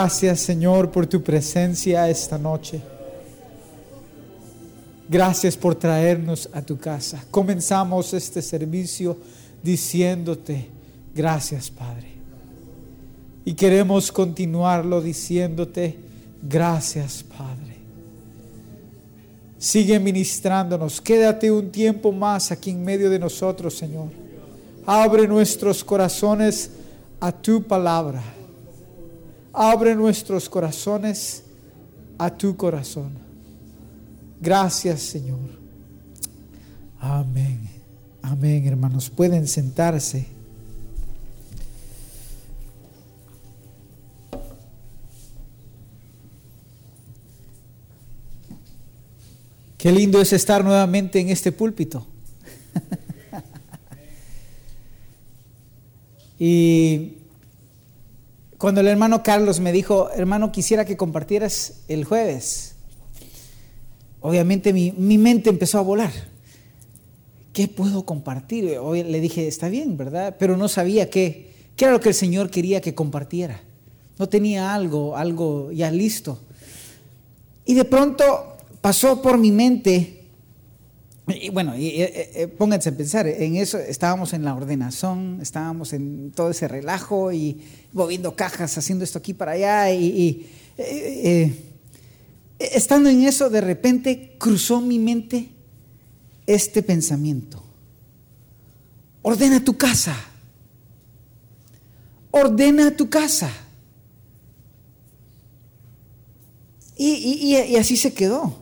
Gracias Señor por tu presencia esta noche. Gracias por traernos a tu casa. Comenzamos este servicio diciéndote, gracias Padre. Y queremos continuarlo diciéndote, gracias Padre. Sigue ministrándonos. Quédate un tiempo más aquí en medio de nosotros, Señor. Abre nuestros corazones a tu palabra. Abre nuestros corazones a tu corazón. Gracias, Señor. Amén. Amén, hermanos. Pueden sentarse. Qué lindo es estar nuevamente en este púlpito. y cuando el hermano Carlos me dijo, hermano, quisiera que compartieras el jueves, obviamente mi, mi mente empezó a volar. ¿Qué puedo compartir? Le dije, está bien, ¿verdad? Pero no sabía qué, qué era lo que el Señor quería que compartiera. No tenía algo, algo ya listo. Y de pronto pasó por mi mente, y bueno, y, eh, eh, pónganse a pensar, en eso estábamos en la ordenación, estábamos en todo ese relajo y moviendo cajas, haciendo esto aquí para allá, y, eh, eh, estando en eso, de repente cruzó mi mente este pensamiento. Ordena tu casa. Ordena tu casa. Y así se quedó.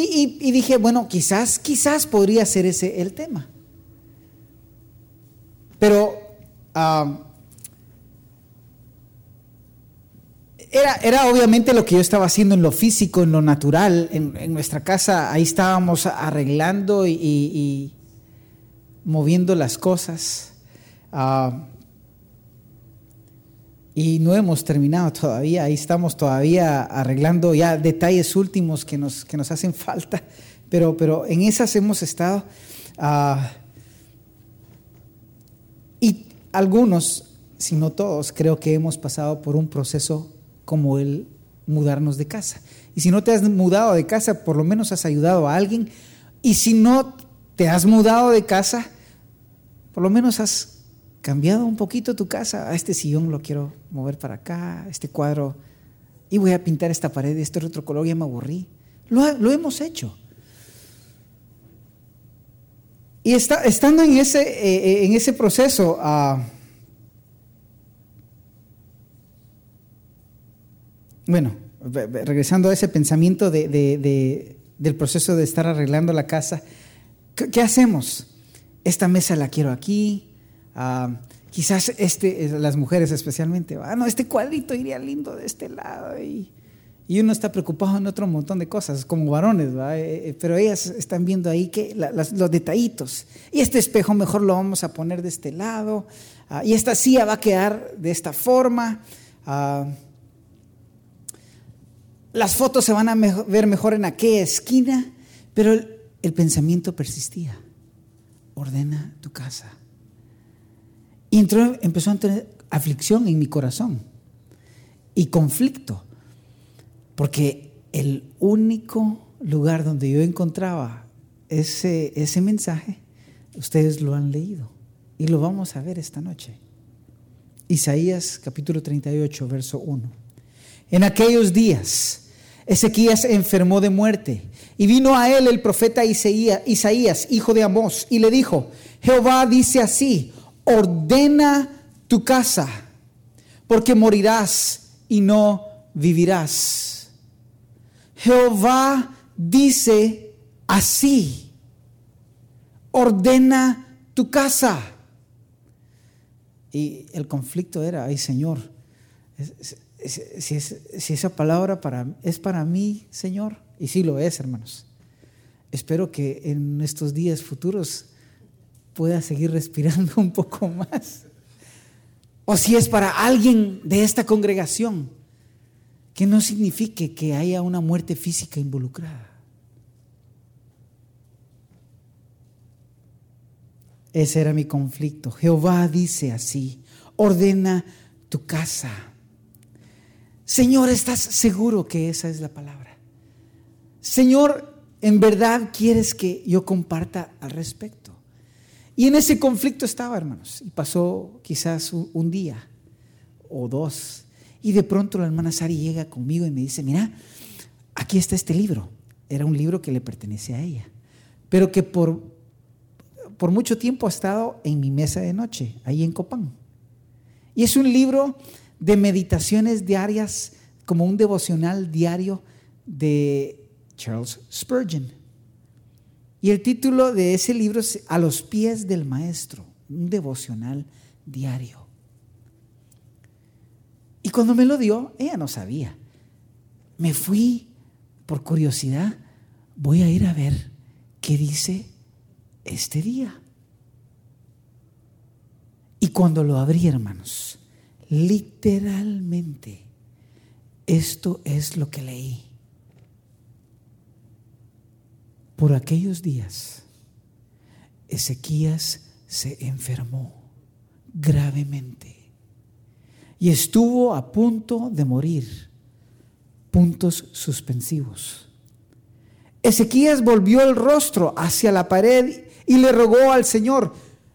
Y, dije, bueno, quizás, quizás podría ser ese el tema. Pero era, era obviamente lo que yo estaba haciendo en lo físico, en lo natural, en, nuestra casa. Ahí estábamos arreglando y, moviendo las cosas. Ah, y no hemos terminado todavía, ahí estamos todavía arreglando ya detalles últimos que nos, que nos hacen falta, pero, pero en esas hemos estado. ah, y algunos, si no todos, creo que hemos pasado por un proceso como el mudarnos de casa. Y si no te has mudado de casa, por lo menos has ayudado a alguien. Y si no te has mudado de casa, por lo menos has cambiado un poquito tu casa. A este sillón lo quiero mover para acá, este cuadro, y voy a pintar esta pared, este otro color, ya me aburrí. Lo, lo hemos hecho. Y está- estando en ese, eh, eh, en ese proceso, ah, bueno, regresando a ese pensamiento de- de- de- del proceso de estar arreglando la casa, ¿qué, qué hacemos? Esta mesa la quiero aquí, ah, quizás este, las mujeres especialmente, ah, no, este cuadrito iría lindo de este lado y, y uno está preocupado en otro montón de cosas, como varones, ¿va? Eh, eh, pero ellas están viendo ahí que los detallitos. Y este espejo mejor lo vamos a poner de este lado, ah, y esta silla va a quedar de esta forma. ah, las fotos se van a ver mejor en aquella esquina, pero el pensamiento persistía. Ordena tu casa. Y entró, empezó a tener aflicción en mi corazón y conflicto, porque el único lugar donde yo encontraba ese, ese mensaje, ustedes lo han leído y lo vamos a ver esta noche. Isaías capítulo 38, verso 1. En aquellos días, Ezequías enfermó de muerte y vino a él el profeta Isaías, hijo de Amós, y le dijo, Jehová dice así, ordena tu casa, porque morirás y no vivirás. Jehová dice así, ordena tu casa. Y el conflicto era, ay Señor, si, esa palabra es para mí, Señor, y sí lo es, hermanos. Espero que en estos días futuros pueda seguir respirando un poco más. O si es para alguien de esta congregación, que no signifique que haya una muerte física involucrada. Ese era mi conflicto. Jehová dice así, ordena tu casa. Señor, ¿estás seguro que esa es la palabra? Señor, ¿en verdad quieres que yo comparta al respecto? Y en ese conflicto estaba, hermanos, y pasó quizás un día o dos, y de pronto la hermana Sari llega conmigo y me dice, mira, aquí está este libro. Era un libro que le pertenece a ella, pero que por, por mucho tiempo ha estado en mi mesa de noche, ahí en Copán. Y es un libro de meditaciones diarias, como un devocional diario de Charles Spurgeon. Y el título de ese libro es A los pies del maestro, un devocional diario. Y cuando me lo dio, ella no sabía. Me fui por curiosidad, voy a ir a ver qué dice este día. Y cuando lo abrí, hermanos, literalmente, esto es lo que leí. Por aquellos días, Ezequías se enfermó gravemente y estuvo a punto de morir. Puntos suspensivos. Ezequías volvió el rostro hacia la pared y le rogó al Señor,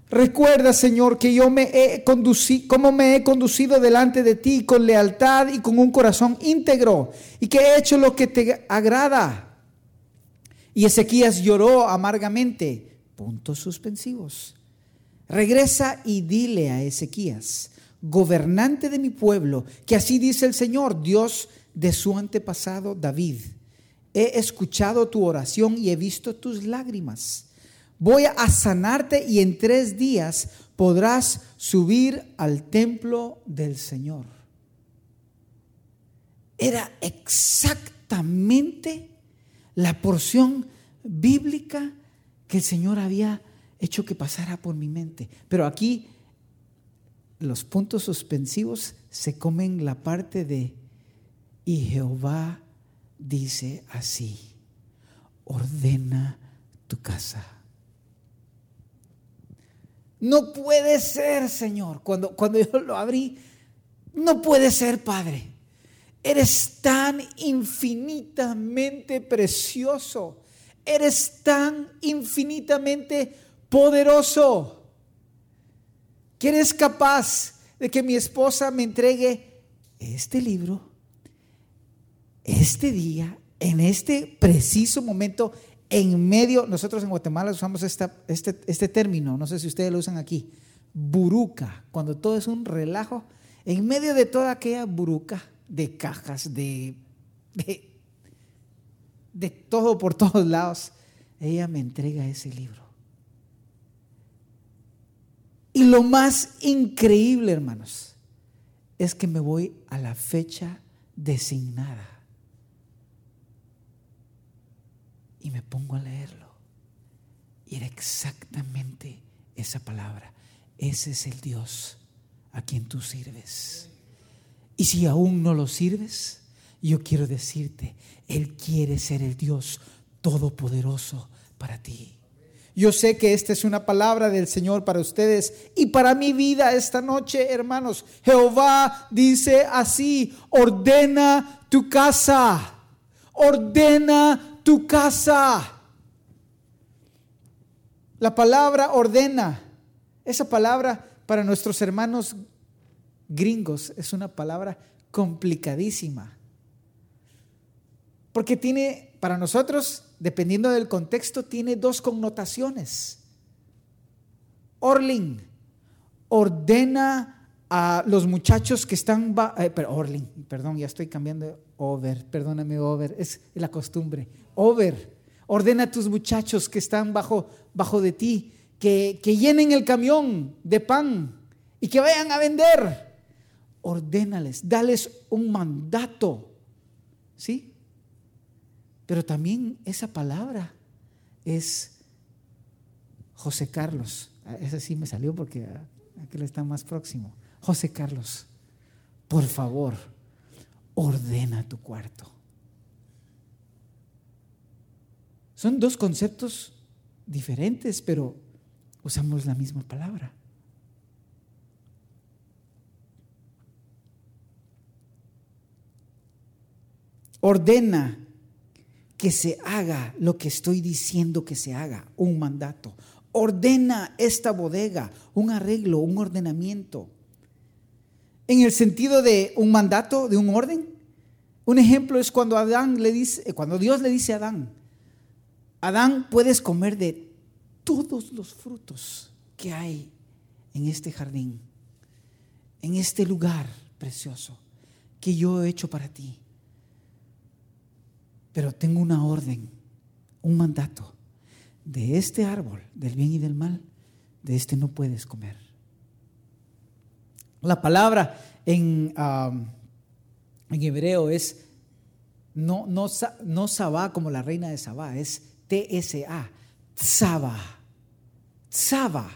recuerda Señor que yo me he conducido, como me he conducido delante de ti con lealtad y con un corazón íntegro y que he hecho lo que te agrada. Y Ezequías lloró amargamente, puntos suspensivos. Regresa y dile a Ezequías, gobernante de mi pueblo, que así dice el Señor, Dios de su antepasado David. He escuchado tu oración y he visto tus lágrimas. Voy a sanarte y en tres días podrás subir al templo del Señor. Era exactamente la porción bíblica que el Señor había hecho que pasara por mi mente. Pero aquí los puntos suspensivos se comen la parte de, y Jehová dice así, ordena tu casa. No puede ser, Señor. Cuando, cuando yo lo abrí, no puede ser, Padre. Eres tan infinitamente precioso. Eres tan infinitamente poderoso. Que eres capaz de que mi esposa me entregue este libro, este día, en este preciso momento, en medio, nosotros en Guatemala usamos este, este término, no sé si ustedes lo usan aquí, buruca, cuando todo es un relajo, en medio de toda aquella buruca de cajas, de, de, de todo por todos lados, ella me entrega ese libro. Y lo más increíble, hermanos, es que me voy a la fecha designada. Y me pongo a leerlo. Y era exactamente esa palabra. Ese es el Dios a quien tú sirves. Y si aún no lo sirves, yo quiero decirte, Él quiere ser el Dios todopoderoso para ti. Yo sé que esta es una palabra del Señor para ustedes y para mi vida esta noche, hermanos. Jehová dice así, ordena tu casa, ordena tu casa. La palabra ordena, esa palabra para nuestros hermanos gringos es una palabra complicadísima. Porque tiene, para nosotros, dependiendo del contexto, tiene dos connotaciones. Orling ordena a los muchachos que están, eh, Orling, perdón, ya estoy cambiando over, perdóname over, es la costumbre. Over, ordena a tus muchachos que están bajo, bajo de ti, que, que llenen el camión de pan y que vayan a vender. Ordénales, dales un mandato, ¿sí? Pero también esa palabra es José Carlos. Ah, ese sí me salió porque aquel está más próximo. José Carlos, por favor, ordena tu cuarto. Son dos conceptos diferentes, pero usamos la misma palabra. Ordena que se haga lo que estoy diciendo que se haga, un mandato. Ordena esta bodega, un arreglo, un ordenamiento. En el sentido de un mandato, de un orden. Un ejemplo es cuando Adán le dice, cuando Dios le dice a Adán, Adán, puedes comer de todos los frutos que hay en este jardín, en este lugar precioso que yo he hecho para ti. Pero tengo una orden, un mandato. De este árbol, del bien y del mal, de este no puedes comer. La palabra en, en hebreo es no, no, no Sabá como la reina de Sabá, es T-S-A, Tzaba. Tzaba.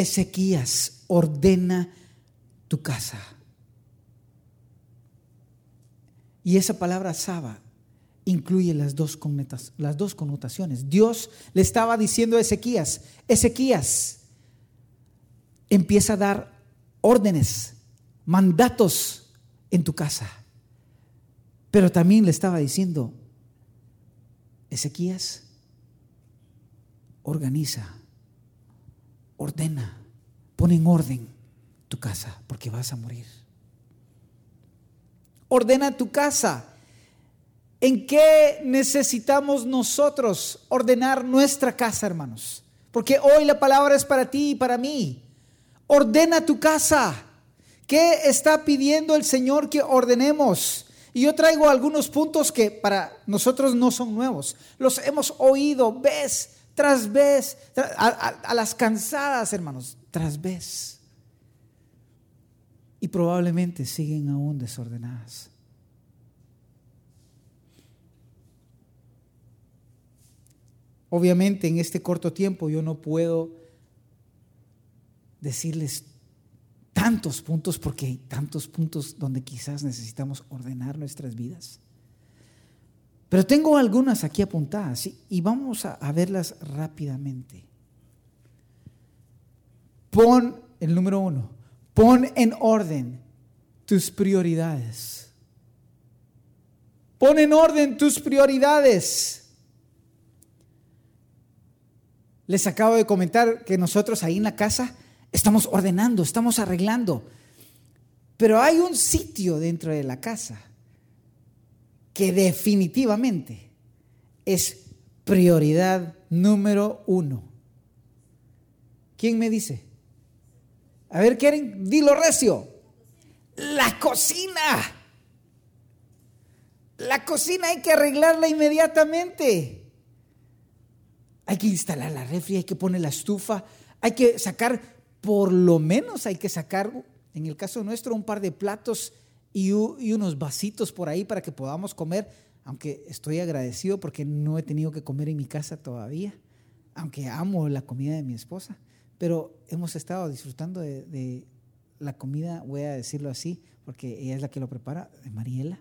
Ezequías, ordena tu casa. Y esa palabra Saba incluye las dos, las dos connotaciones. Dios le estaba diciendo a Ezequías, Ezequías, empieza a dar órdenes, mandatos en tu casa. Pero también le estaba diciendo, Ezequías, organiza ordena, pon en orden tu casa, porque vas a morir. Ordena tu casa. ¿En qué necesitamos nosotros ordenar nuestra casa, hermanos? Porque hoy la palabra es para ti y para mí. Ordena tu casa. ¿Qué está pidiendo el Señor que ordenemos? Y yo traigo algunos puntos que para nosotros no son nuevos. Los hemos oído vez tras vez, a, las cansadas, hermanos, tras vez. Y probablemente siguen aún desordenadas. Obviamente en este corto tiempo yo no puedo decirles tantos puntos porque hay tantos puntos donde quizás necesitamos ordenar nuestras vidas. Pero tengo algunas aquí apuntadas y vamos a, verlas rápidamente. Pon el número uno, pon en orden tus prioridades. Pon en orden tus prioridades. Les acabo de comentar que nosotros ahí en la casa estamos ordenando, estamos arreglando. Pero hay un sitio dentro de la casa que definitivamente es prioridad número uno. ¿Quién me dice? A ver, ¿quieren? Dilo recio. La cocina. La cocina hay que arreglarla inmediatamente. Hay que instalar la refri, hay que poner la estufa, hay que sacar, por lo menos hay que sacar, en el caso nuestro, un par de platos y, unos vasitos por ahí para que podamos comer, aunque estoy agradecido porque no he tenido que comer en mi casa todavía, aunque amo la comida de mi esposa, pero hemos estado disfrutando de, la comida, voy a decirlo así, porque ella es la que lo prepara, de Mariela.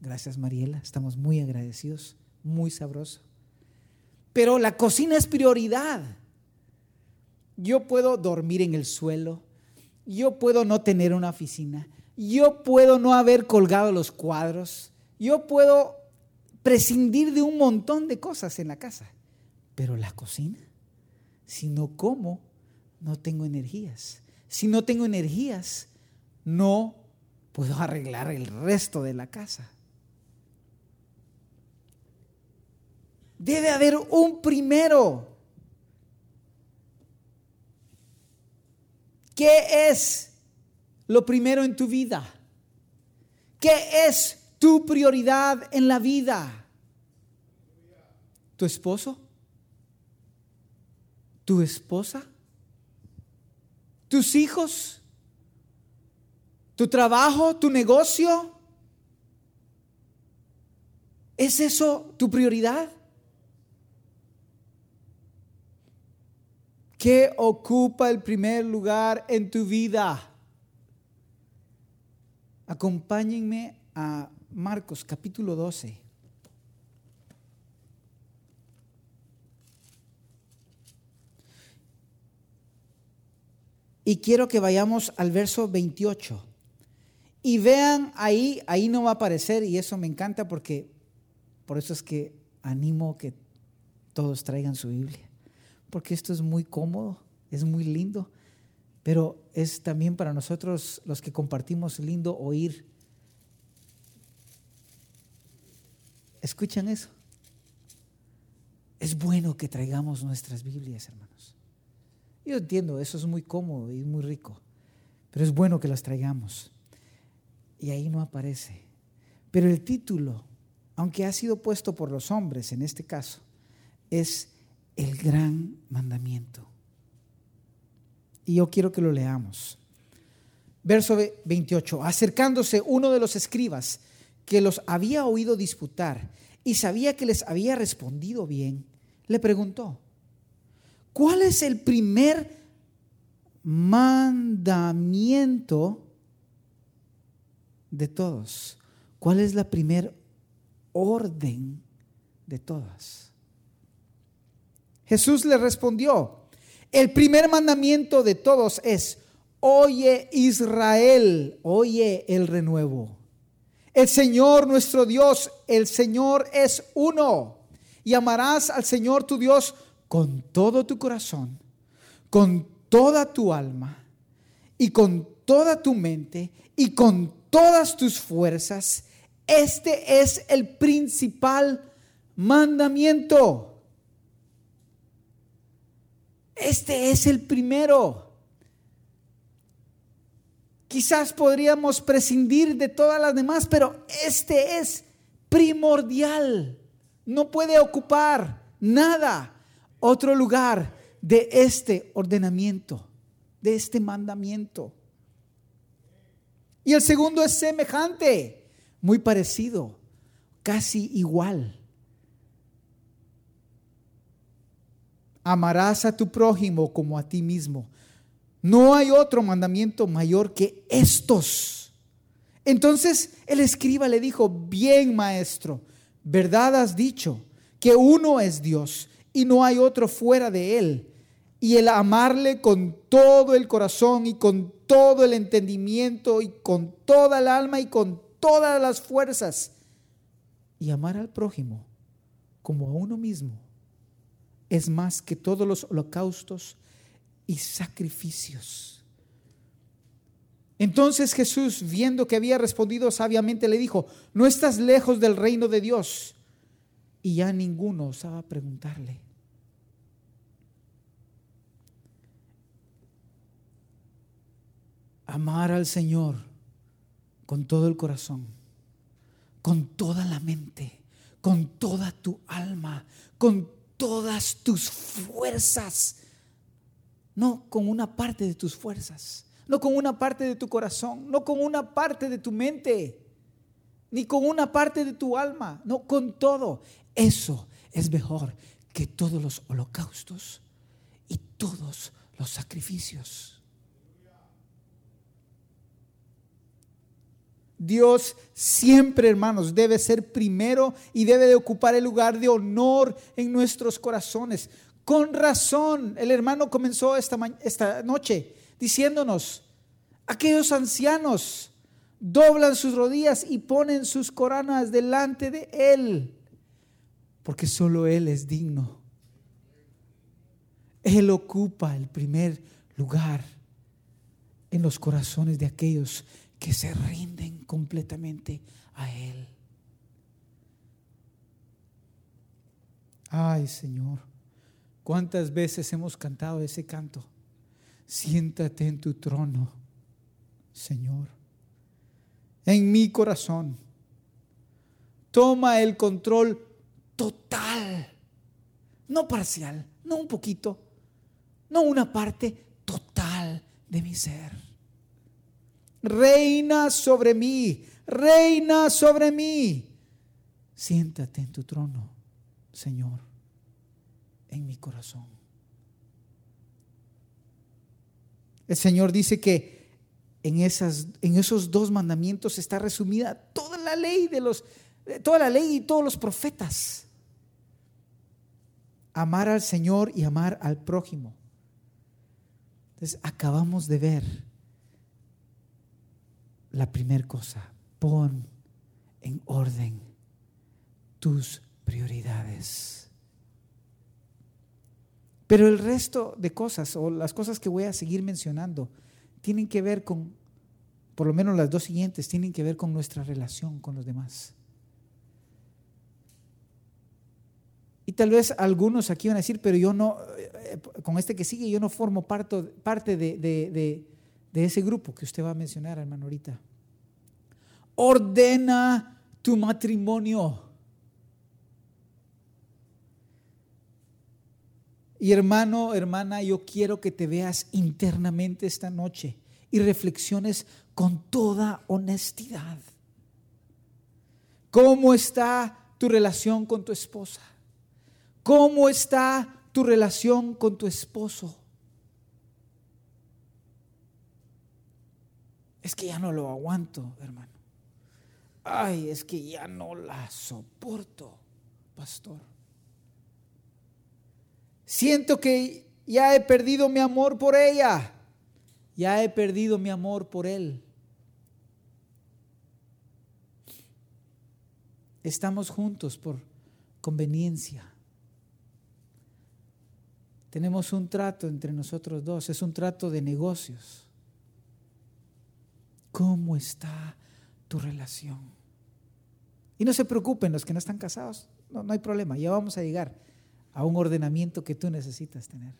Gracias Mariela, estamos muy agradecidos, muy sabroso. Pero la cocina es prioridad. Yo puedo dormir en el suelo, yo puedo no tener una oficina, yo puedo no haber colgado los cuadros, yo puedo prescindir de un montón de cosas en la casa, pero la cocina, si no como, no tengo energías. Si no tengo energías, no puedo arreglar el resto de la casa. Debe haber un primero. ¿Qué es lo primero en tu vida? ¿Qué es tu prioridad en la vida? ¿Tu esposo? ¿Tu esposa? ¿Tus hijos? ¿Tu trabajo? ¿Tu negocio? ¿Es eso tu prioridad? ¿Qué ocupa el primer lugar en tu vida? Acompáñenme a Marcos capítulo 12. Y quiero que vayamos al verso 28. Y vean ahí, ahí no va a aparecer y eso me encanta porque por eso es que animo que todos traigan su Biblia porque esto es muy cómodo, es muy lindo, pero es también para nosotros los que compartimos lindo oír. ¿Escuchan eso? Es bueno que traigamos nuestras Biblias, hermanos. Yo entiendo, eso es muy cómodo y muy rico, pero es bueno que las traigamos. Y ahí no aparece. Pero el título, aunque ha sido puesto por los hombres en este caso, es el gran mandamiento. Y yo quiero que lo leamos. Verso 28. Acercándose uno de los escribas que los había oído disputar y sabía que les había respondido bien, le preguntó, ¿cuál es el primer mandamiento de todos? ¿Cuál es la primer orden de todas? Jesús le respondió, el primer mandamiento de todos es, oye Israel, oye el renuevo. El Señor nuestro Dios, el Señor es uno. Y amarás al Señor tu Dios con todo tu corazón, con toda tu alma y con toda tu mente y con todas tus fuerzas. Este es el principal mandamiento. Este es el primero. Quizás podríamos prescindir de todas las demás, pero este es primordial. No puede ocupar nada otro lugar de este ordenamiento, de este mandamiento. Y el segundo es semejante, muy parecido, casi igual. Amarás a tu prójimo como a ti mismo. No hay otro mandamiento mayor que estos. Entonces el escriba le dijo, bien maestro, verdad has dicho, que uno es Dios y no hay otro fuera de él. Y el amarle con todo el corazón y con todo el entendimiento y con toda el alma y con todas las fuerzas. Y amar al prójimo como a uno mismo es más que todos los holocaustos y sacrificios. Entonces Jesús, viendo que había respondido sabiamente, le dijo, no estás lejos del reino de Dios. Y ya ninguno osaba preguntarle. Amar al Señor con todo el corazón, con toda la mente, con toda tu alma, con todas tus fuerzas, no con una parte de tus fuerzas, no con una parte de tu corazón, no con una parte de tu mente, ni con una parte de tu alma, no con todo. Eso es mejor que todos los holocaustos y todos los sacrificios. Dios siempre, hermanos, debe ser primero y debe de ocupar el lugar de honor en nuestros corazones. Con razón, el hermano comenzó esta, esta noche diciéndonos, aquellos ancianos doblan sus rodillas y ponen sus coronas delante de Él, porque solo Él es digno. Él ocupa el primer lugar en los corazones de aquellos que se rinden completamente a Él. Ay Señor, ¿cuántas veces hemos cantado ese canto? Siéntate en tu trono, Señor, en mi corazón. Toma el control total, no parcial, no un poquito, no una parte total de mi ser reina sobre mí, reina sobre mí. Siéntate en tu trono, Señor, en mi corazón. El Señor dice que en, esas, en esos dos mandamientos está resumida toda la ley de los, toda la ley y todos los profetas. Amar al Señor y amar al prójimo. Entonces acabamos de ver la primera cosa, pon en orden tus prioridades. Pero el resto de cosas, o las cosas que voy a seguir mencionando, tienen que ver con, por lo menos las dos siguientes, tienen que ver con nuestra relación con los demás. Y tal vez algunos aquí van a decir, pero yo no, eh, con este que sigue, yo no formo parte, de ese grupo que usted va a mencionar, hermano, ahorita. Ordena tu matrimonio. Y hermano, hermana, yo quiero que te veas internamente esta noche y reflexiones con toda honestidad. ¿Cómo está tu relación con tu esposa? ¿Cómo está tu relación con tu esposo? Es que ya no lo aguanto, hermano. Ay, es que ya no la soporto, pastor. Siento que ya he perdido mi amor por ella. Ya he perdido mi amor por él. Estamos juntos por conveniencia. Tenemos un trato entre nosotros dos, es un trato de negocios. ¿Cómo está tu relación? Y no se preocupen los que no están casados, no, hay problema, ya vamos a llegar a un ordenamiento que tú necesitas tener.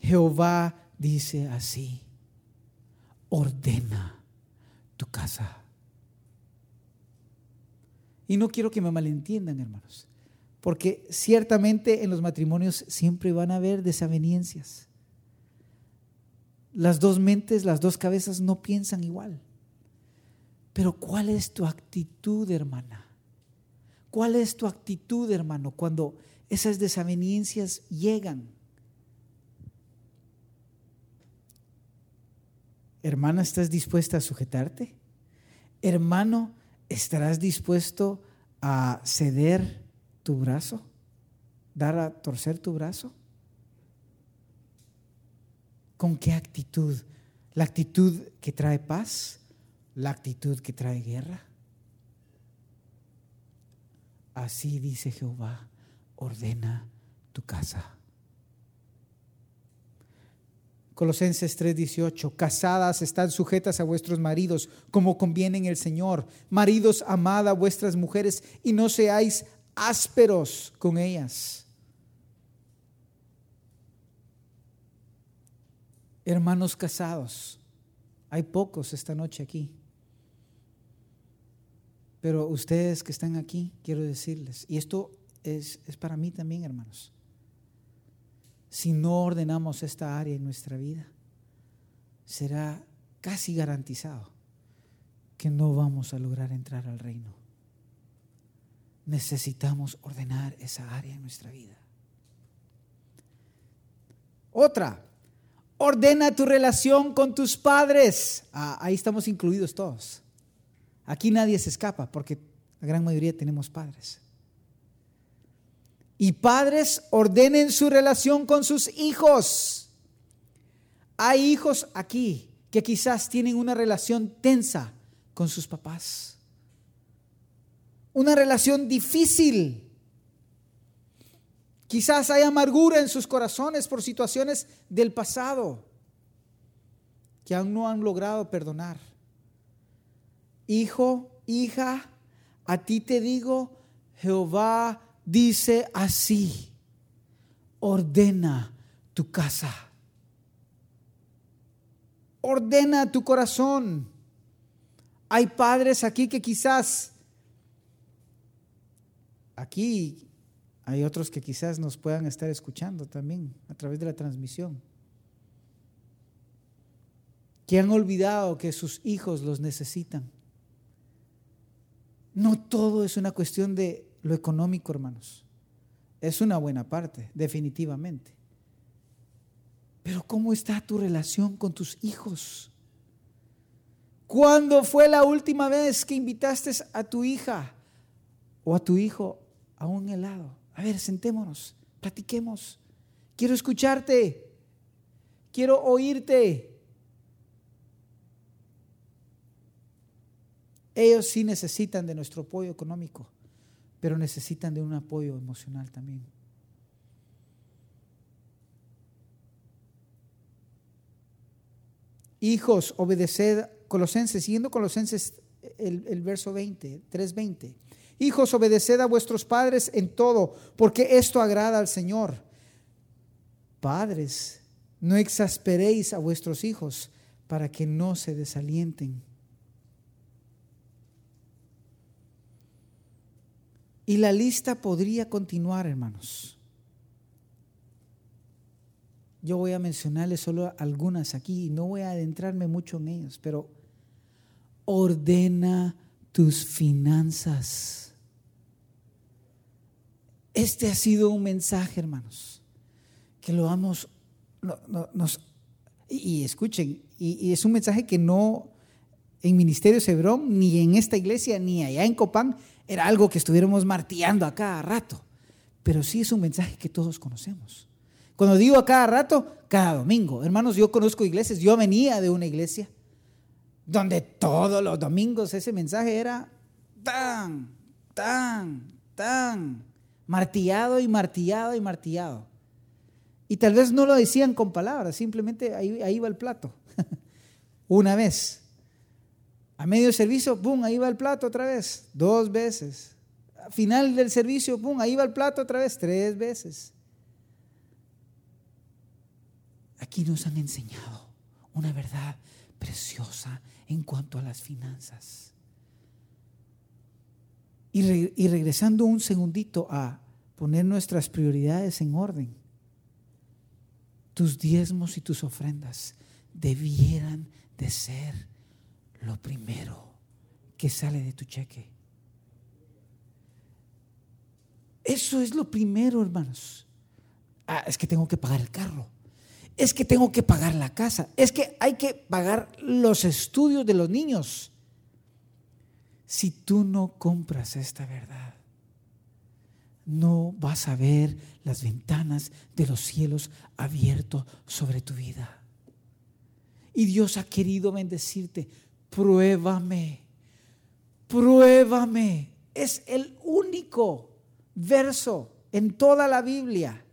Jehová dice así, ordena tu casa. Y no quiero que me malentiendan, hermanos, porque ciertamente en los matrimonios siempre van a haber desavenencias las dos mentes, las dos cabezas no piensan igual. Pero ¿cuál es tu actitud, hermana? ¿Cuál es tu actitud, hermano, cuando esas desavenencias llegan? Hermana, ¿estás dispuesta a sujetarte? Hermano, ¿estarás dispuesto a ceder tu brazo? ¿Dar a torcer tu brazo? ¿Con qué actitud? ¿La actitud que trae paz? ¿La actitud que trae guerra? Así dice Jehová, ordena tu casa. Colosenses 3:18, casadas están sujetas a vuestros maridos como conviene en el Señor. Maridos, amad a vuestras mujeres y no seáis ásperos con ellas. Hermanos casados. Hay pocos esta noche aquí. Pero ustedes que están aquí, quiero decirles, y esto es, es para mí también, hermanos, si no ordenamos esta área en nuestra vida, será casi garantizado que no vamos a lograr entrar al reino. Necesitamos ordenar esa área en nuestra vida. Otra, Ordena tu relación con tus padres. Ah, ahí estamos incluidos todos. Aquí nadie se escapa porque la gran mayoría tenemos padres. Y padres ordenen su relación con sus hijos. Hay hijos aquí que quizás tienen una relación tensa con sus papás. Una relación difícil. Quizás hay amargura en sus corazones por situaciones del pasado que aún no han logrado perdonar. Hijo, hija, a ti te digo, Jehová dice así, ordena tu casa, ordena tu corazón. Hay padres aquí que quizás, aquí hay otros que quizás nos puedan estar escuchando también a través de la transmisión. Que han olvidado que sus hijos los necesitan. No todo es una cuestión de lo económico, hermanos. Es una buena parte, definitivamente. Pero ¿cómo está tu relación con tus hijos? ¿Cuándo fue la última vez que invitaste a tu hija o a tu hijo a un helado? A ver, sentémonos, platiquemos. Quiero escucharte. Quiero oírte. Ellos sí necesitan de nuestro apoyo económico, pero necesitan de un apoyo emocional también. Hijos, obedeced, Colosenses, siguiendo Colosenses el, el verso 20, 3.20. Hijos, obedeced a vuestros padres en todo, porque esto agrada al Señor. Padres, no exasperéis a vuestros hijos para que no se desalienten. Y la lista podría continuar, hermanos. Yo voy a mencionarles solo algunas aquí y no voy a adentrarme mucho en ellas, pero ordena tus finanzas. Este ha sido un mensaje, hermanos, que lo vamos, nos, y, escuchen, y, es un mensaje que no en Ministerio Cebrón, ni en esta iglesia, ni allá en Copán, era algo que estuviéramos martillando a cada rato, pero sí es un mensaje que todos conocemos. Cuando digo a cada rato, cada domingo. Hermanos, yo conozco iglesias, yo venía de una iglesia donde todos los domingos ese mensaje era tan, tan, tan, martillado y martillado y martillado. Y tal vez no lo decían con palabras, simplemente ahí, ahí va el plato. Una vez. A medio servicio, ¡pum! Ahí va el plato otra vez. Dos veces. A final del servicio, ¡pum! Ahí va el plato otra vez. Tres veces. Aquí nos han enseñado una verdad preciosa en cuanto a las finanzas. Y, regresando un segundito a poner nuestras prioridades en orden, tus diezmos y tus ofrendas debieran de ser lo primero que sale de tu cheque. Eso es lo primero, hermanos. Ah, es que tengo que pagar el carro. Es que tengo que pagar la casa. Es que hay que pagar los estudios de los niños si tú no compras esta verdad, no vas a ver las ventanas de los cielos abiertos sobre tu vida. Y Dios ha querido bendecirte. Pruébame, pruébame. Es el único verso en toda la Biblia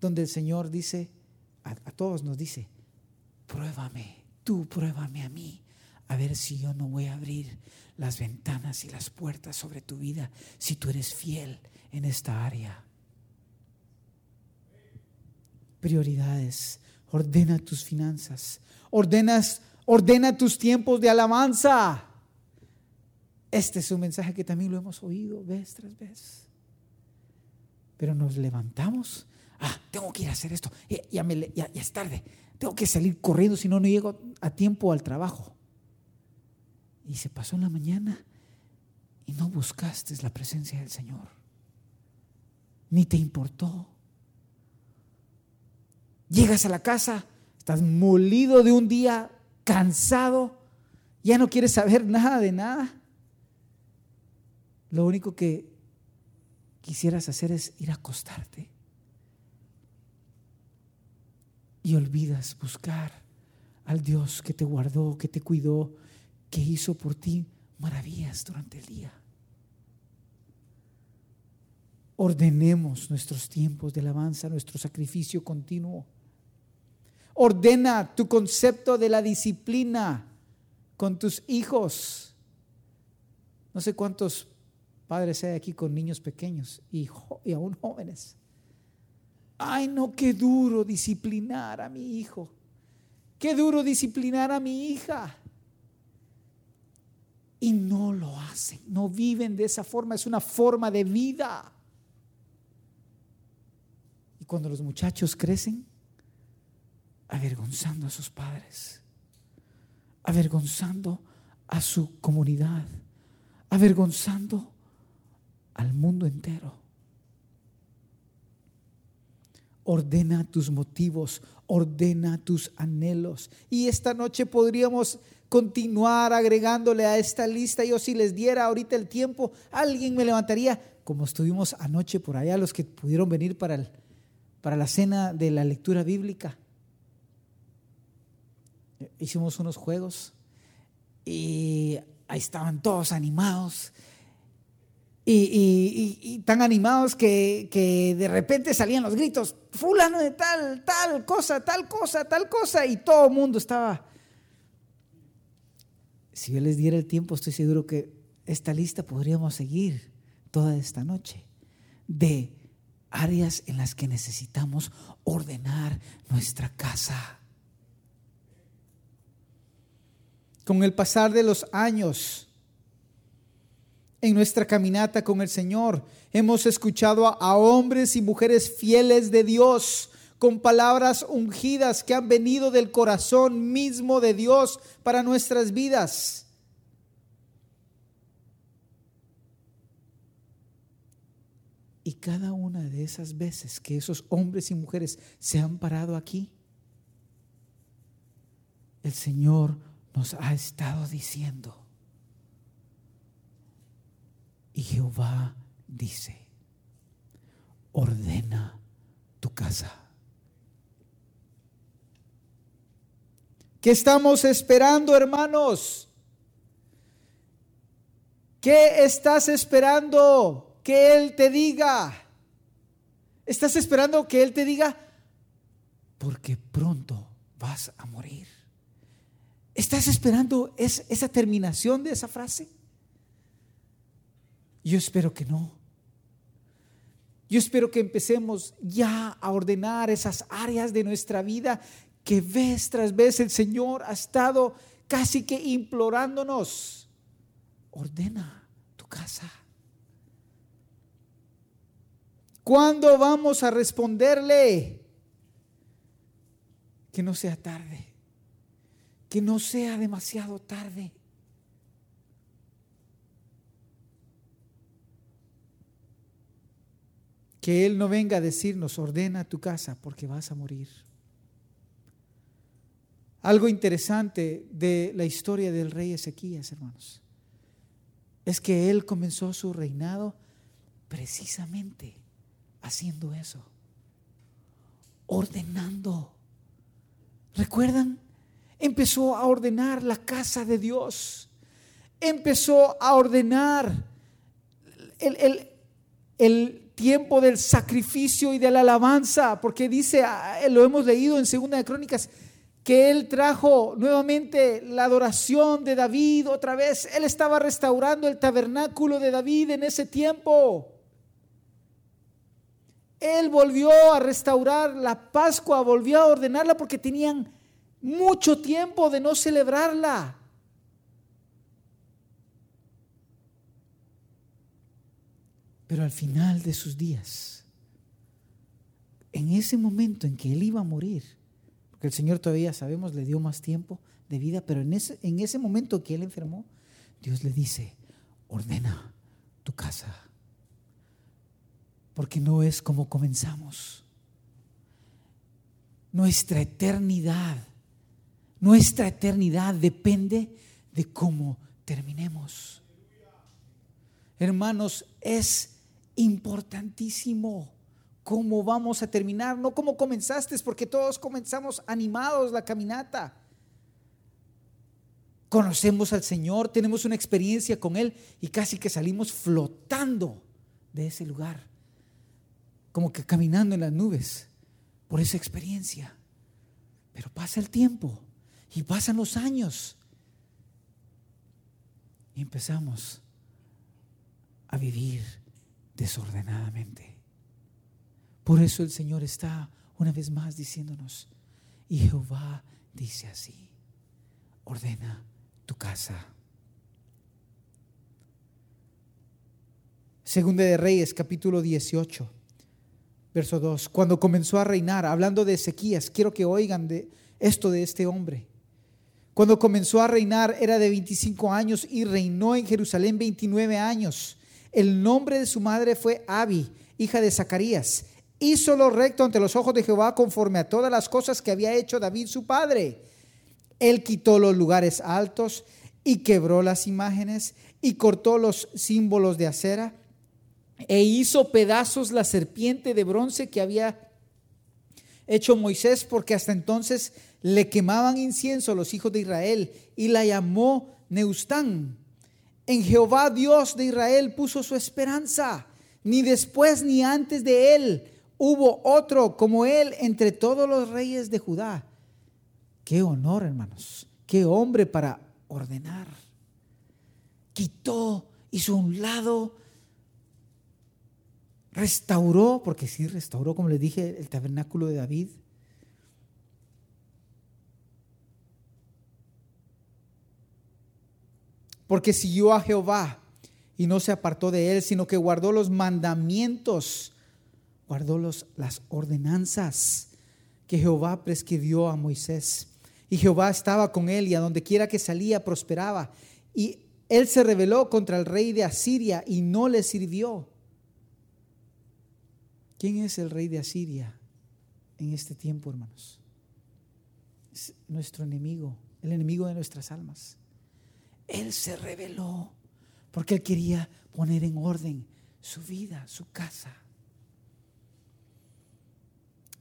donde el Señor dice, a, a todos nos dice, pruébame, tú pruébame a mí a ver si yo no voy a abrir las ventanas y las puertas sobre tu vida si tú eres fiel en esta área. Prioridades. Ordena tus finanzas. Ordenas, ordena tus tiempos de alabanza. Este es un mensaje que también lo hemos oído vez tras vez. Pero nos levantamos. Ah, tengo que ir a hacer esto. Ya, ya es tarde. Tengo que salir corriendo, si no, no llego a tiempo al trabajo. Y se pasó la mañana y no buscaste la presencia del Señor. Ni te importó. Llegas a la casa, estás molido de un día, cansado, ya no quieres saber nada de nada. Lo único que quisieras hacer es ir a acostarte. Y olvidas buscar al Dios que te guardó, que te cuidó, que hizo por ti maravillas durante el día. Ordenemos nuestros tiempos de alabanza, nuestro sacrificio continuo. Ordena tu concepto de la disciplina con tus hijos. No sé cuántos padres hay aquí con niños pequeños y, aún jóvenes. Ay, no, qué duro disciplinar a mi hijo. Qué duro disciplinar a mi hija. Y no lo hacen, no viven de esa forma, es una forma de vida. Y cuando los muchachos crecen, avergonzando a sus padres, avergonzando a su comunidad, avergonzando al mundo entero. Ordena tus motivos, ordena tus anhelos. Y esta noche podríamos continuar agregándole a esta lista. Yo si les diera ahorita el tiempo, alguien me levantaría, como estuvimos anoche por allá, los que pudieron venir para, el, para la cena de la lectura bíblica hicimos unos juegos y ahí estaban todos animados. Y, tan animados que, que, de repente salían los gritos, fulano de tal, tal cosa, tal cosa, tal cosa, y todo el mundo estaba... Si yo les diera el tiempo, estoy seguro que esta lista podríamos seguir toda esta noche de áreas en las que necesitamos ordenar nuestra casa. con el pasar de los años en nuestra caminata con el Señor. Hemos escuchado a, hombres y mujeres fieles de Dios con palabras ungidas que han venido del corazón mismo de Dios para nuestras vidas. Y cada una de esas veces que esos hombres y mujeres se han parado aquí, el Señor nos ha estado diciendo. Y Jehová dice, ordena tu casa. ¿Qué estamos esperando, hermanos? ¿Qué estás esperando que Él te diga? ¿Estás esperando que Él te diga? Porque pronto vas a morir. ¿Estás esperando esa terminación de esa frase? Yo espero que no. Yo espero que empecemos ya a ordenar esas áreas de nuestra vida que vez tras vez el Señor ha estado casi que implorándonos. Ordena tu casa. ¿Cuándo vamos a responderle? Que no sea tarde que no sea demasiado tarde. Que Él no venga a decirnos, ordena tu casa porque vas a morir. Algo interesante de la historia del rey Ezequías, hermanos, es que Él comenzó su reinado precisamente haciendo eso, ordenando. ¿Recuerdan? empezó a ordenar la casa de Dios, empezó a ordenar el, tiempo del sacrificio y de la alabanza, porque dice, lo hemos leído en Segunda de Crónicas, que él trajo nuevamente la adoración de David otra vez. Él estaba restaurando el tabernáculo de David en ese tiempo. Él volvió a restaurar la Pascua, volvió a ordenarla porque tenían mucho tiempo de no celebrarla. Pero al final de sus días, en ese momento en que él iba a morir, porque el Señor todavía sabemos le dio más tiempo de vida, pero en ese, en ese momento que él enfermó, Dios le dice, ordena tu casa, porque no es como comenzamos nuestra eternidad, nuestra eternidad depende de cómo terminemos. Hermanos, es importantísimo cómo vamos a terminar, no cómo comenzaste, porque todos comenzamos animados la caminata. Conocemos al Señor, tenemos una experiencia con Él y casi que salimos flotando de ese lugar, como que caminando en las nubes por esa experiencia. Pero pasa el tiempo y pasan los años y empezamos a vivir desordenadamente. Por eso el Señor está una vez más diciéndonos, y Jehová dice así, ordena tu casa. Segunda de Reyes, capítulo 18, verso 2. Cuando comenzó a reinar, hablando de Ezequías, quiero que oigan de esto de este hombre. Cuando comenzó a reinar era de 25 años y reinó en Jerusalén 29 años. El nombre de su madre fue Abi, hija de Zacarías. Hizo lo recto ante los ojos de Jehová conforme a todas las cosas que había hecho David su padre. Él quitó los lugares altos y quebró las imágenes y cortó los símbolos de acera e hizo pedazos la serpiente de bronce que había hecho Moisés porque hasta entonces le quemaban incienso a los hijos de Israel y la llamó Neustán. En Jehová Dios de Israel puso su esperanza. Ni después ni antes de él hubo otro como él entre todos los reyes de Judá. Qué honor, hermanos. Qué hombre para ordenar. Quitó, hizo un lado, restauró, porque sí restauró, como les dije, el tabernáculo de David. porque siguió a Jehová y no se apartó de él, sino que guardó los mandamientos, guardó los, las ordenanzas que Jehová prescribió a Moisés. Y Jehová estaba con él y a donde quiera que salía prosperaba. Y él se rebeló contra el rey de Asiria y no le sirvió. ¿Quién es el rey de Asiria en este tiempo, hermanos? Es nuestro enemigo, el enemigo de nuestras almas. Él se rebeló porque él quería poner en orden su vida, su casa.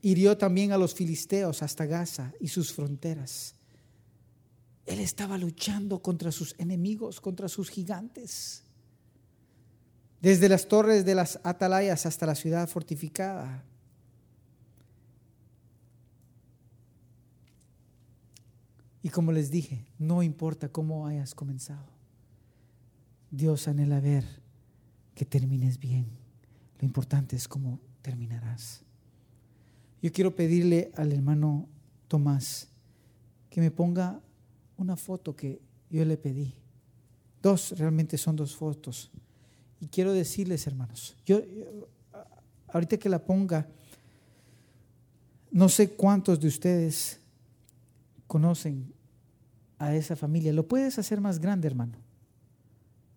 Hirió también a los filisteos hasta Gaza y sus fronteras. Él estaba luchando contra sus enemigos, contra sus gigantes. Desde las torres de las atalayas hasta la ciudad fortificada. Y como les dije, no importa cómo hayas comenzado. Dios anhela ver que termines bien. Lo importante es cómo terminarás. Yo quiero pedirle al hermano Tomás que me ponga una foto que yo le pedí. Dos, realmente son dos fotos. Y quiero decirles, hermanos, yo, ahorita que la ponga, no sé cuántos de ustedes conocen a esa familia. Lo puedes hacer más grande, hermano.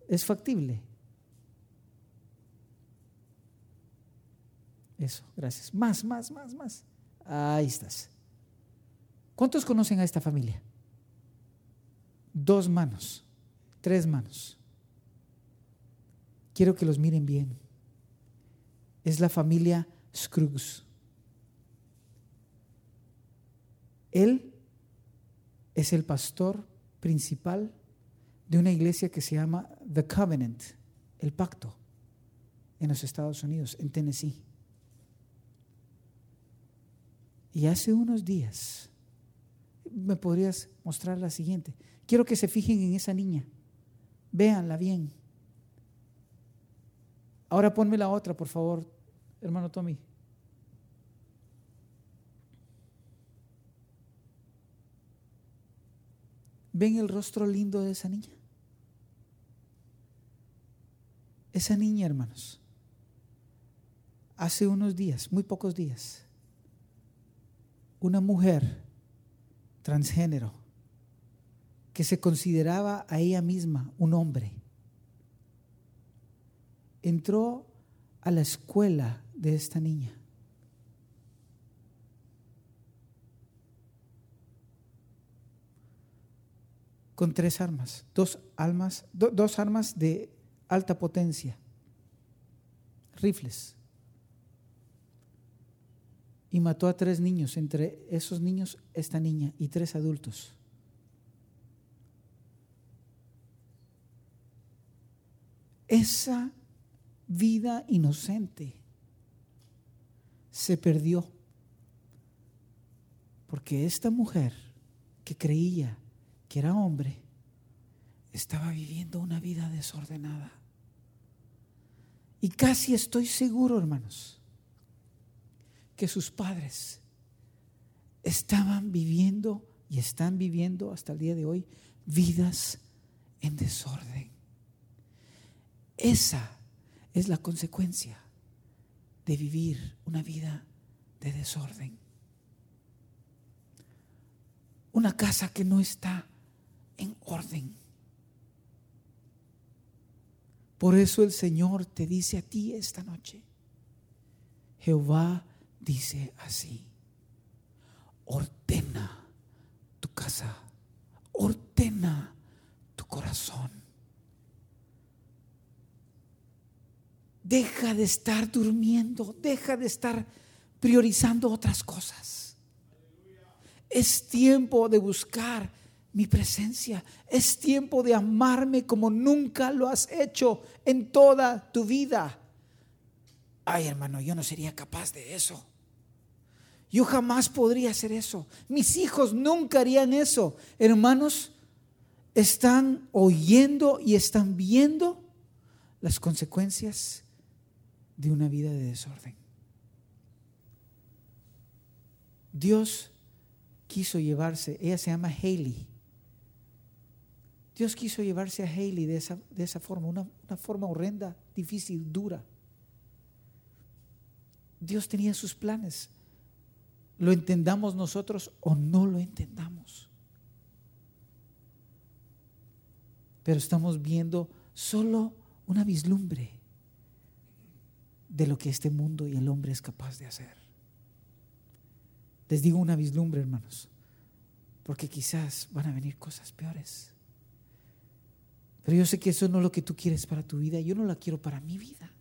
Es factible. Eso, gracias. Más, más, más, más. Ahí estás. ¿Cuántos conocen a esta familia? Dos manos, tres manos. Quiero que los miren bien. Es la familia Scruggs. Él es el pastor principal de una iglesia que se llama The Covenant, el pacto, en los Estados Unidos, en Tennessee. Y hace unos días, me podrías mostrar la siguiente. Quiero que se fijen en esa niña. Véanla bien. Ahora ponme la otra, por favor, hermano Tommy. ¿Ven el rostro lindo de esa niña? Esa niña, hermanos, hace unos días, muy pocos días, una mujer transgénero que se consideraba a ella misma un hombre. Entró a la escuela de esta niña. Con tres armas, dos armas, dos armas de alta potencia, rifles. Y mató a tres niños, entre esos niños esta niña y tres adultos. Esa vida inocente se perdió porque esta mujer que creía que era hombre estaba viviendo una vida desordenada. Y casi estoy seguro, hermanos, que sus padres estaban viviendo y están viviendo hasta el día de hoy vidas en desorden. Esa es la consecuencia de vivir una vida de desorden. Una casa que no está en orden. Por eso el Señor te dice a ti esta noche, Jehová dice así, ordena tu casa, ordena tu corazón. Deja de estar durmiendo, deja de estar priorizando otras cosas. Es tiempo de buscar mi presencia. Es tiempo de amarme como nunca lo has hecho en toda tu vida. Ay, hermano, yo no sería capaz de eso. Yo jamás podría hacer eso. Mis hijos nunca harían eso. Hermanos, están oyendo y están viendo las consecuencias de una vida de desorden. Dios quiso llevarse, ella se llama Haley Dios quiso llevarse a Haley de esa, de esa forma, una, una forma horrenda, difícil, dura. Dios tenía sus planes. Lo entendamos nosotros o no lo entendamos. Pero estamos viendo solo una vislumbre de lo que este mundo y el hombre es capaz de hacer. Les digo una vislumbre, hermanos, porque quizás van a venir cosas peores. Pero yo sé que eso no es lo que tú quieres para tu vida. Yo no la quiero para mi vida.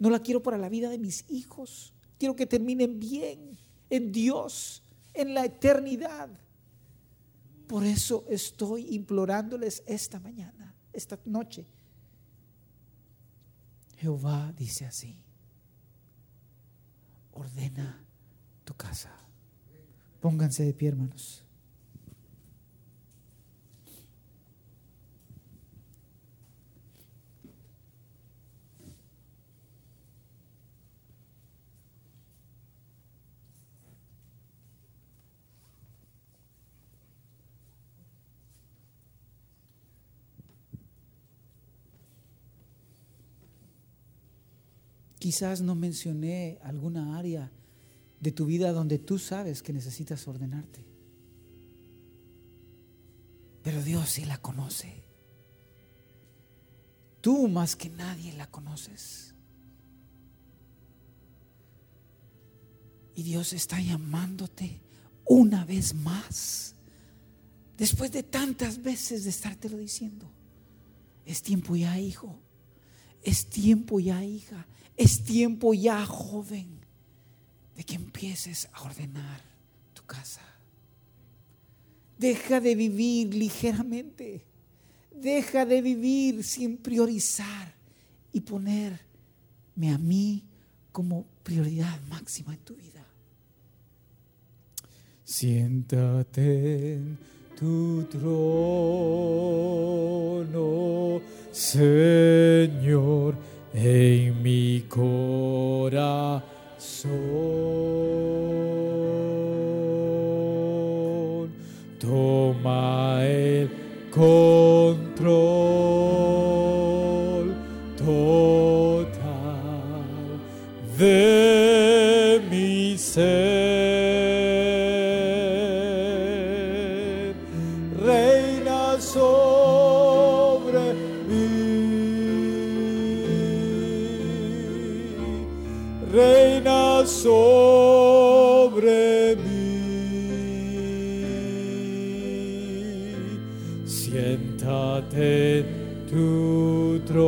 No la quiero para la vida de mis hijos. Quiero que terminen bien en Dios, en la eternidad. Por eso estoy implorándoles esta mañana, esta noche. Jehová dice así, ordena tu casa. Pónganse de pie, hermanos. Quizás no mencioné alguna área de tu vida donde tú sabes que necesitas ordenarte. Pero Dios sí la conoce. Tú más que nadie la conoces. Y Dios está llamándote una vez más. Después de tantas veces de estártelo diciendo. Es tiempo ya, hijo. Es tiempo ya, hija. Es tiempo ya, joven, de que empieces a ordenar tu casa. Deja de vivir ligeramente. Deja de vivir sin priorizar y ponerme a mí como prioridad máxima en tu vida. Siéntate tu trono Señor, en mi corazón. Toma el control siéntate en tu trono,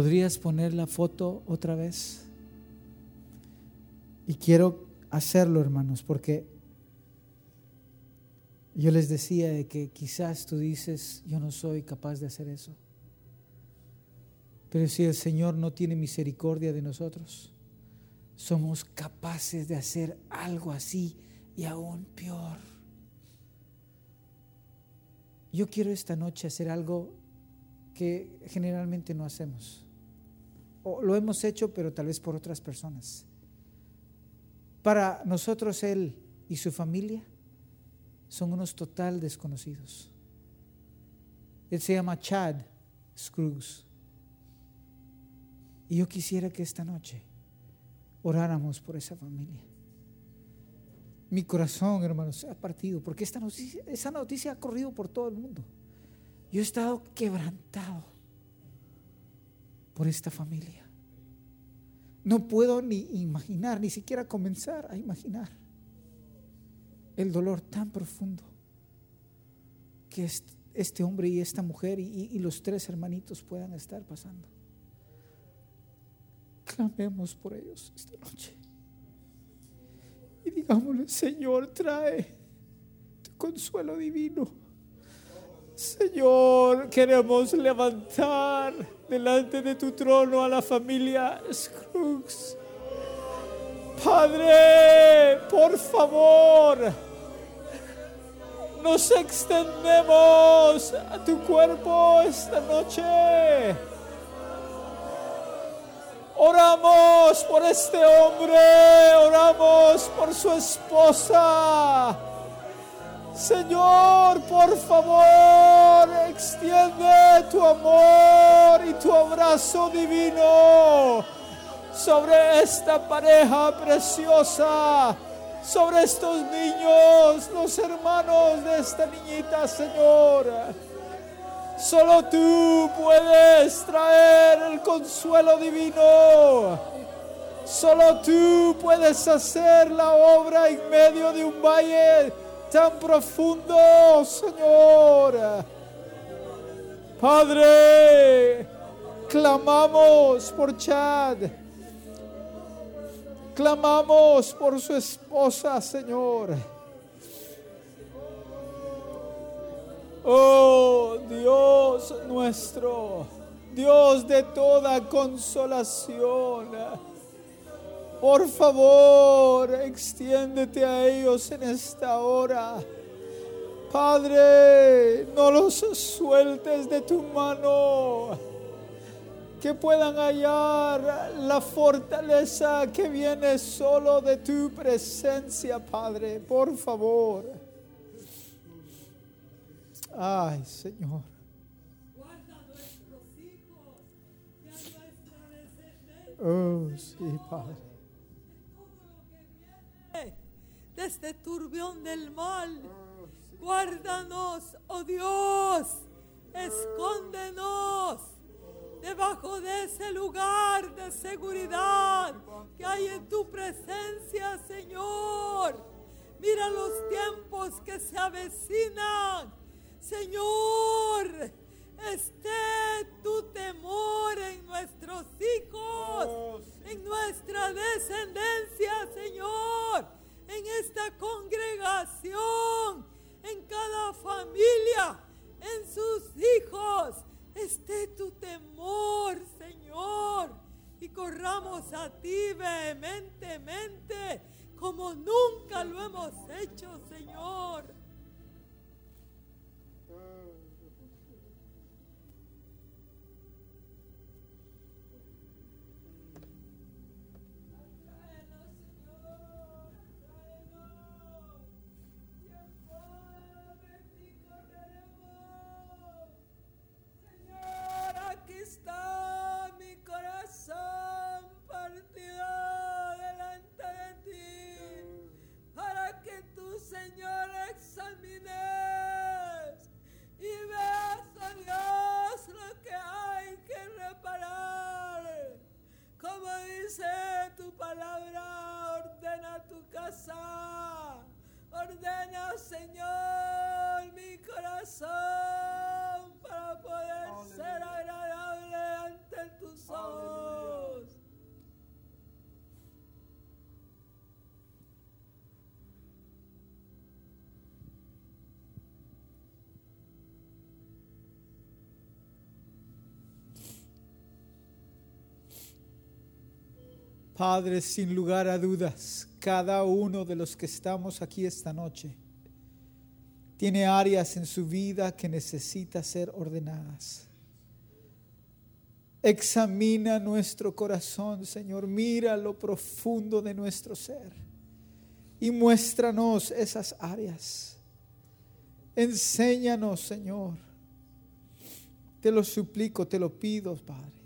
¿podrías poner la foto otra vez? Y quiero hacerlo, hermanos, porque yo les decía de que quizás tú dices, yo no soy capaz de hacer eso. Pero si el Señor no tiene misericordia de nosotros, somos capaces de hacer algo así y aún peor. Yo quiero esta noche hacer algo que generalmente no hacemos. Lo hemos hecho, pero tal vez por otras personas. Para nosotros, Él y su familia son unos total desconocidos. Él se llama Chad Scruggs. Y yo quisiera que esta noche oráramos por esa familia. Mi corazón, hermanos, ha partido porque esta noticia, esa noticia ha corrido por todo el mundo. Yo he estado quebrantado por esta familia. No puedo ni imaginar, ni siquiera comenzar a imaginar el dolor tan profundo que este hombre y esta mujer y, los tres hermanitos puedan estar pasando. Clamemos por ellos esta noche. Y digámosle, Señor, trae tu consuelo divino. Señor, queremos levantar delante de tu trono a la familia Scruggs. Padre, por favor, nos extendemos a tu cuerpo esta noche. Oramos por este hombre, oramos por su esposa. Señor, por favor, extiende tu amor y tu abrazo divino sobre esta pareja preciosa, sobre estos niños, los hermanos de esta niñita, Señor. Solo tú puedes traer el consuelo divino. Solo tú puedes hacer la obra en medio de un valle tan profundo, Señor. Padre, clamamos por Chad. Clamamos por su esposa, Señor. Oh Dios nuestro, Dios de toda consolación. Por favor, extiéndete a ellos en esta hora. Padre, no los sueltes de tu mano. Que puedan hallar la fortaleza que viene solo de tu presencia, Padre. Por favor. Ay, Señor. Oh, sí, Padre. Este turbión del mal. Guárdanos, oh Dios, escóndenos debajo de ese lugar de seguridad que hay en tu presencia, Señor. Mira los tiempos que se avecinan. Señor, esté tu temor en nuestros hijos, en nuestra descendencia, Señor, en esta congregación, en cada familia, en sus hijos. Esté tu temor, Señor, y corramos a ti vehementemente como nunca lo hemos hecho, Señor. Padre, sin lugar a dudas, cada uno de los que estamos aquí esta noche tiene áreas en su vida que necesita ser ordenadas. Examina nuestro corazón, Señor, mira lo profundo de nuestro ser y muéstranos esas áreas. Enséñanos, Señor. Te lo suplico, te lo pido, Padre.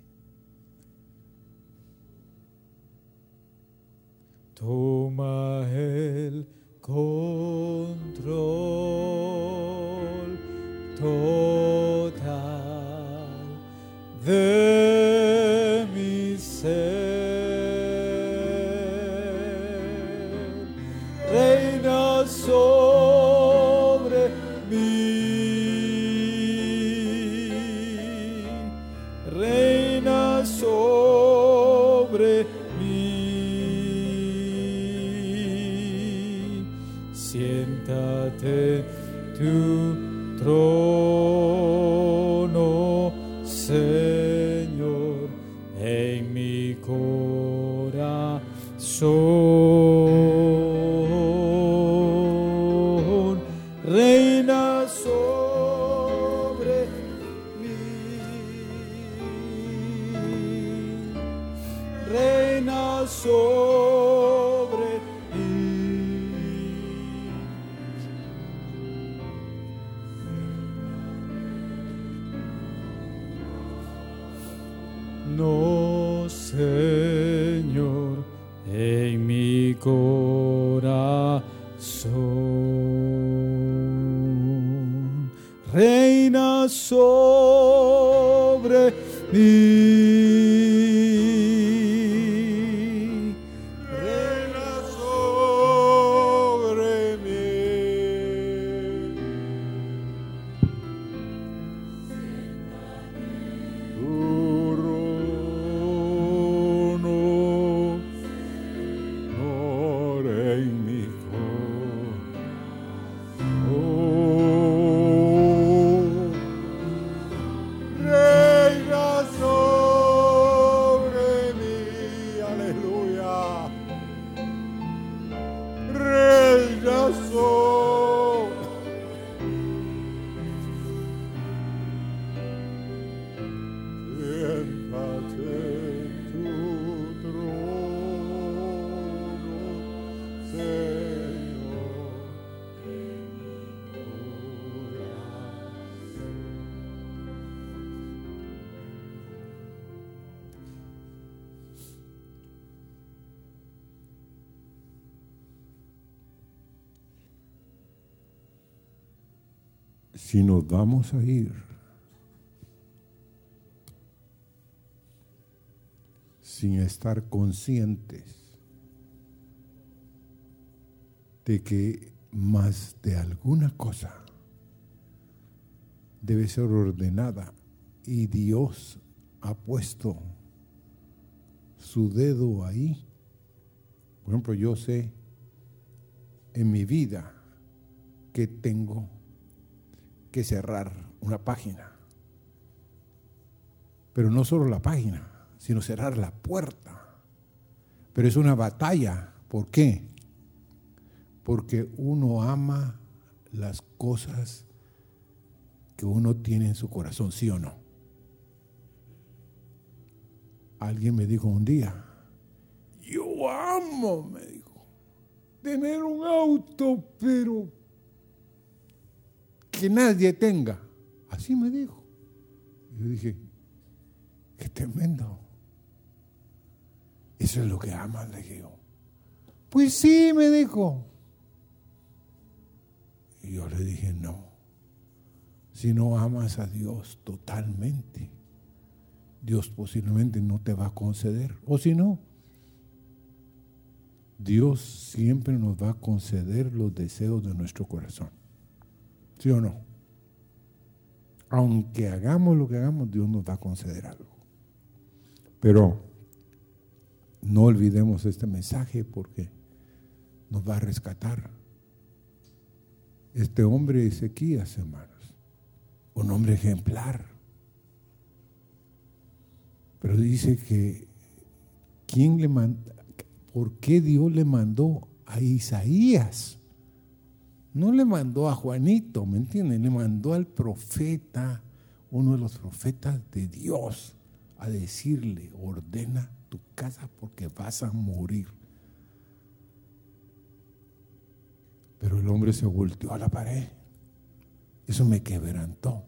Toma el control total de mi ser. No, Señor, en mi corazón. Reina sobre mí. Estar conscientes de que más de alguna cosa debe ser ordenada y Dios ha puesto su dedo ahí. Por ejemplo, yo sé en mi vida que tengo que cerrar una página. Pero no solo la página, sino cerrar la puerta. Pero es una batalla. ¿Por qué? Porque uno ama las cosas que uno tiene en su corazón, ¿sí o no? Alguien me dijo un día, yo amo, me dijo, tener un auto, pero que nadie tenga. Así me dijo. Yo dije, qué tremendo. Eso es lo que amas, le dije yo. Pues sí, me dijo. Y yo le dije, no. Si no amas a Dios totalmente, Dios posiblemente no te va a conceder. O si no, Dios siempre nos va a conceder los deseos de nuestro corazón. ¿Sí o no? Aunque hagamos lo que hagamos, Dios nos va a conceder algo. Pero no olvidemos este mensaje porque nos va a rescatar. Este hombre Ezequías, hermanos, un hombre ejemplar. Pero dice que, ¿quién le mandó? ¿Por qué Dios le mandó a Isaías? No le mandó a Juanito, ¿me entienden? Le mandó al profeta, uno de los profetas de Dios, a decirle, ordena casa porque vas a morir. Pero el hombre se volteó a la pared. Eso me quebrantó.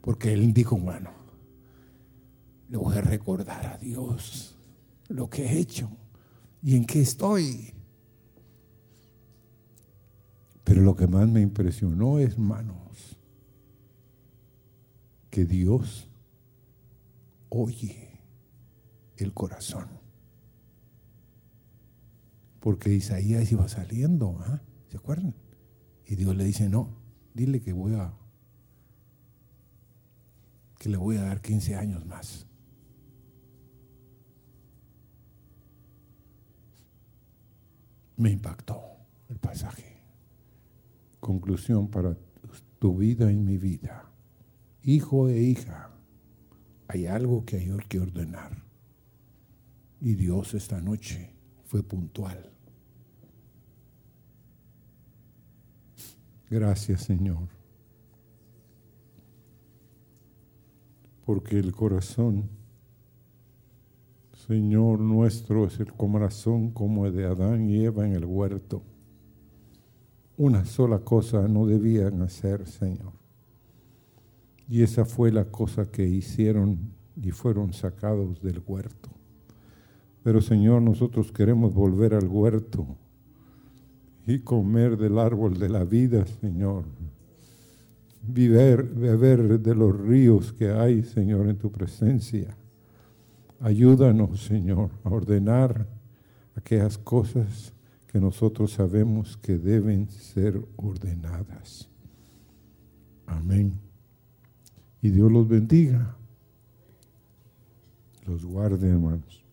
Porque él dijo, bueno, le voy a recordar a Dios lo que he hecho y en qué estoy. Pero lo que más me impresionó es, manos, que Dios oye el corazón. Porque Isaías iba saliendo, ¿ah? ¿se acuerdan? Y Dios le dice, no, dile que voy a, que le voy a dar 15 años más. Me impactó el pasaje. Conclusión para tu vida y mi vida. Hijo e hija, hay algo que hay que ordenar. Y Dios esta noche fue puntual. Gracias Señor. Porque el corazón, Señor nuestro, es el corazón como el de Adán y Eva en el huerto. Una sola cosa no debían hacer, Señor. Y esa fue la cosa que hicieron y fueron sacados del huerto. Pero Señor, nosotros queremos volver al huerto y comer del árbol de la vida, Señor. Beber, de los ríos que hay, Señor, en tu presencia. Ayúdanos, Señor, a ordenar aquellas cosas que nosotros sabemos que deben ser ordenadas. Amén. Y Dios los bendiga. Los guarde, hermanos.